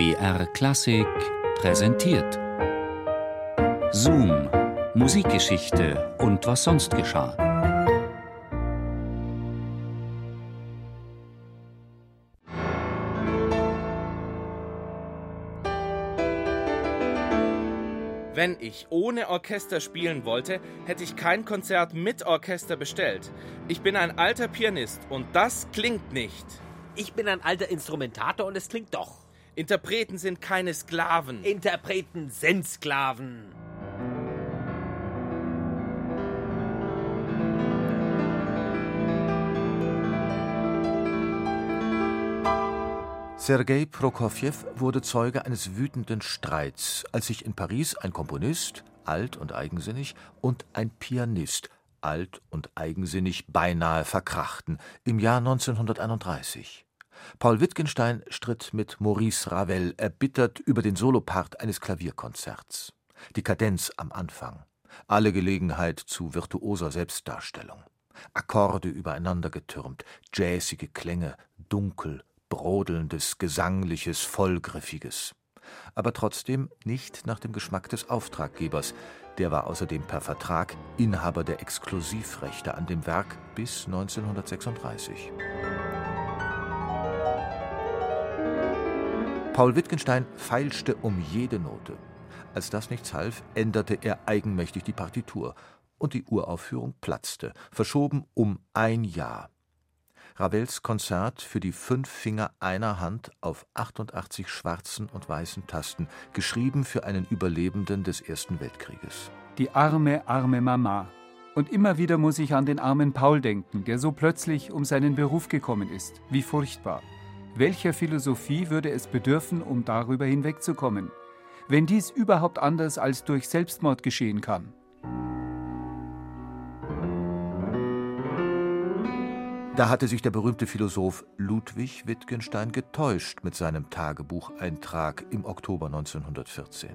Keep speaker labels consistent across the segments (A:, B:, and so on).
A: BR Klassik präsentiert. Zoom, Musikgeschichte und was sonst geschah.
B: Wenn ich ohne Orchester spielen wollte, hätte ich kein Konzert mit Orchester bestellt. Ich bin ein alter Pianist und das klingt nicht.
C: Ich bin ein alter Instrumentator und es klingt doch.
B: Interpreten sind keine Sklaven.
C: Interpreten sind Sklaven.
D: Sergei Prokofjew wurde Zeuge eines wütenden Streits, als sich in Paris ein Komponist, alt und eigensinnig, und ein Pianist, alt und eigensinnig, beinahe verkrachten, im Jahr 1931. Paul Wittgenstein stritt mit Maurice Ravel erbittert über den Solopart eines Klavierkonzerts. Die Kadenz am Anfang, alle Gelegenheit zu virtuoser Selbstdarstellung. Akkorde übereinander getürmt, jazzige Klänge, dunkel, brodelndes, gesangliches, vollgriffiges. Aber trotzdem nicht nach dem Geschmack des Auftraggebers, der war außerdem per Vertrag Inhaber der Exklusivrechte an dem Werk bis 1936. Paul Wittgenstein feilschte um jede Note. Als das nichts half, änderte er eigenmächtig die Partitur und die Uraufführung platzte, verschoben um ein Jahr. Ravels Konzert für die fünf Finger einer Hand auf 88 schwarzen und weißen Tasten, geschrieben für einen Überlebenden des Ersten Weltkrieges.
E: Die arme, arme Mama. Und immer wieder muss ich an den armen Paul denken, der so plötzlich um seinen Beruf gekommen ist. Wie furchtbar. Welcher Philosophie würde es bedürfen, um darüber hinwegzukommen? Wenn dies überhaupt anders als durch Selbstmord geschehen kann.
D: Da hatte sich der berühmte Philosoph Ludwig Wittgenstein getäuscht mit seinem Tagebucheintrag im Oktober 1914.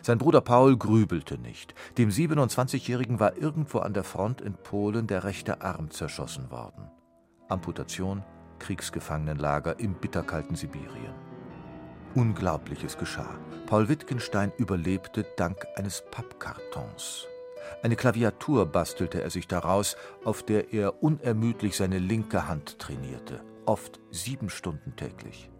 D: Sein Bruder Paul grübelte nicht. Dem 27-Jährigen war irgendwo an der Front in Polen der rechte Arm zerschossen worden. Amputation, Kriegsgefangenenlager im bitterkalten Sibirien. Unglaubliches geschah. Paul Wittgenstein überlebte dank eines Pappkartons. Eine Klaviatur bastelte er sich daraus, auf der er unermüdlich seine linke Hand trainierte, oft sieben Stunden täglich.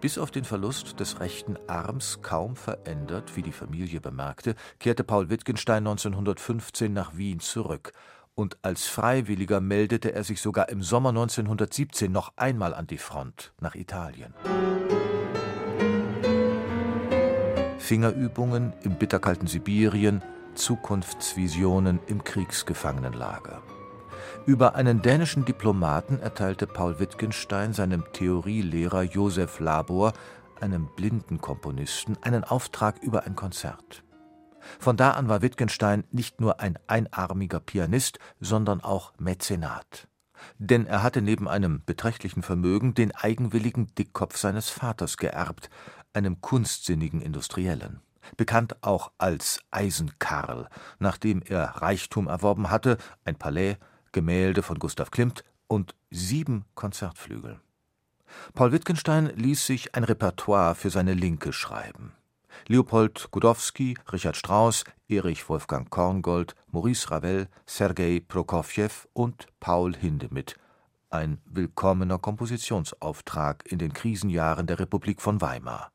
D: Bis auf den Verlust des rechten Arms kaum verändert, wie die Familie bemerkte, kehrte Paul Wittgenstein 1915 nach Wien zurück und als Freiwilliger meldete er sich sogar im Sommer 1917 noch einmal an die Front nach Italien. Fingerübungen im bitterkalten Sibirien, Zukunftsvisionen im Kriegsgefangenenlager. Über einen dänischen Diplomaten erteilte Paul Wittgenstein seinem Theorielehrer Josef Labor, einem blinden Komponisten, einen Auftrag über ein Konzert. Von da an war Wittgenstein nicht nur ein einarmiger Pianist, sondern auch Mäzenat. Denn er hatte neben einem beträchtlichen Vermögen den eigenwilligen Dickkopf seines Vaters geerbt, einem kunstsinnigen Industriellen bekannt auch als Eisenkarl, nachdem er Reichtum erworben hatte, ein Palais, Gemälde von Gustav Klimt und sieben Konzertflügel. Paul Wittgenstein ließ sich ein Repertoire für seine Linke schreiben. Leopold Godowsky, Richard Strauss, Erich Wolfgang Korngold, Maurice Ravel, Sergei Prokofjew und Paul Hindemith. Ein willkommener Kompositionsauftrag in den Krisenjahren der Republik von Weimar.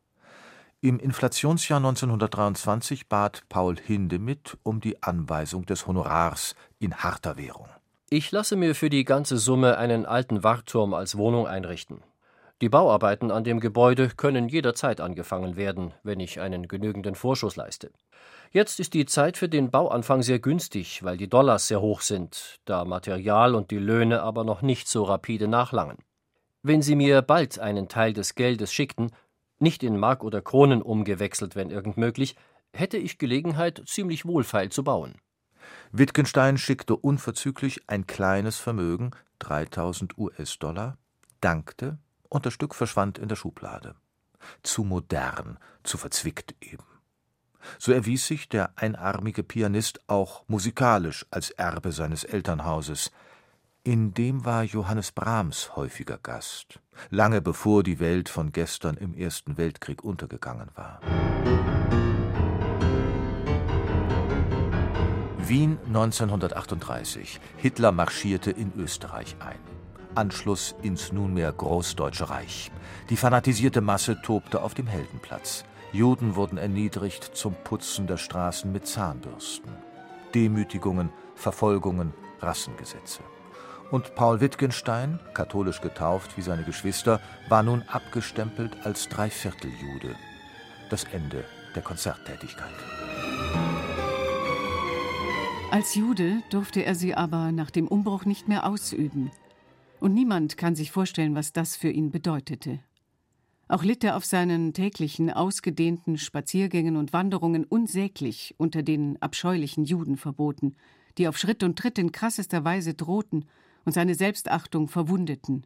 D: Im Inflationsjahr 1923 bat Paul Hindemith um die Anweisung des Honorars in harter Währung.
F: Ich lasse mir für die ganze Summe einen alten Wartturm als Wohnung einrichten. Die Bauarbeiten an dem Gebäude können jederzeit angefangen werden, wenn ich einen genügenden Vorschuss leiste. Jetzt ist die Zeit für den Bauanfang sehr günstig, weil die Dollars sehr hoch sind, da Material und die Löhne aber noch nicht so rapide nachlangen. Wenn Sie mir bald einen Teil des Geldes schickten, nicht in Mark oder Kronen umgewechselt, wenn irgend möglich, hätte ich Gelegenheit, ziemlich wohlfeil zu bauen.
D: Wittgenstein schickte unverzüglich ein kleines Vermögen, 3000 US-Dollar, dankte und das Stück verschwand in der Schublade. Zu modern, zu verzwickt eben. So erwies sich der einarmige Pianist auch musikalisch als Erbe seines Elternhauses. In dem war Johannes Brahms häufiger Gast, lange bevor die Welt von gestern im Ersten Weltkrieg untergegangen war. Wien 1938. Hitler marschierte in Österreich ein. Anschluss ins nunmehr Großdeutsche Reich. Die fanatisierte Masse tobte auf dem Heldenplatz. Juden wurden erniedrigt zum Putzen der Straßen mit Zahnbürsten. Demütigungen, Verfolgungen, Rassengesetze. Und Paul Wittgenstein, katholisch getauft wie seine Geschwister, war nun abgestempelt als Dreivierteljude. Das Ende der Konzerttätigkeit.
G: Als Jude durfte er sie aber nach dem Umbruch nicht mehr ausüben. Und niemand kann sich vorstellen, was das für ihn bedeutete. Auch litt er auf seinen täglichen, ausgedehnten Spaziergängen und Wanderungen unsäglich unter den abscheulichen Judenverboten, die auf Schritt und Tritt in krassester Weise drohten und seine Selbstachtung verwundeten.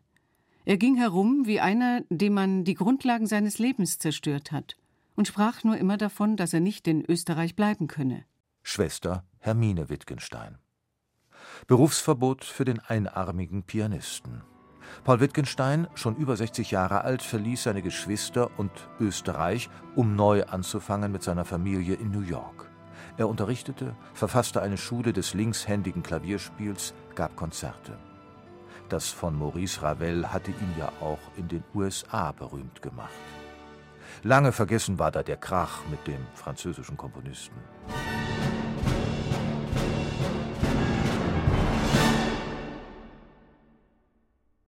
G: Er ging herum wie einer, dem man die Grundlagen seines Lebens zerstört hat, und sprach nur immer davon, dass er nicht in Österreich bleiben könne.
D: Schwester Hermine Wittgenstein. Berufsverbot für den einarmigen Pianisten. Paul Wittgenstein, schon über 60 Jahre alt, verließ seine Geschwister und Österreich, um neu anzufangen mit seiner Familie in New York. Er unterrichtete, verfasste eine Schule des linkshändigen Klavierspiels, gab Konzerte. Das von Maurice Ravel hatte ihn ja auch in den USA berühmt gemacht. Lange vergessen war da der Krach mit dem französischen Komponisten.